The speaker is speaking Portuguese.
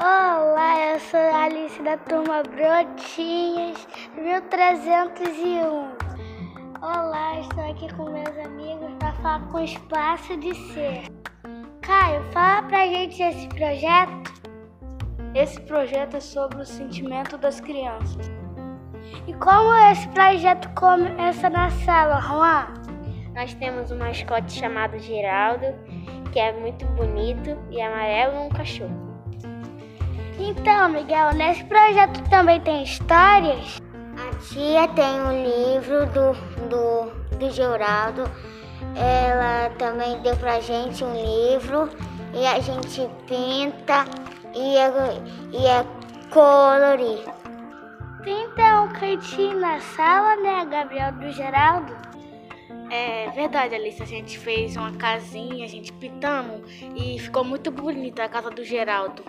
eu sou a Alice da turma Brotinhas 1301. Olá, estou aqui com meus amigos para falar com o Espaço de Ser. Caio, fala pra gente esse projeto. Esse projeto é sobre o sentimento das crianças. E como esse projeto começa na sala, Juan? Nós temos um mascote chamado Geraldo, que é muito bonito e amarelo um cachorro. Então, Miguel, nesse projeto também tem histórias? A tia tem um livro do, do, do Geraldo. Ela também deu pra gente um livro e a gente pinta e é, e é colorir. Tem então um cantinho na sala, né, Gabriel do Geraldo? É verdade, Alice. A gente fez uma casinha, a gente pintamos e ficou muito bonita a casa do Geraldo.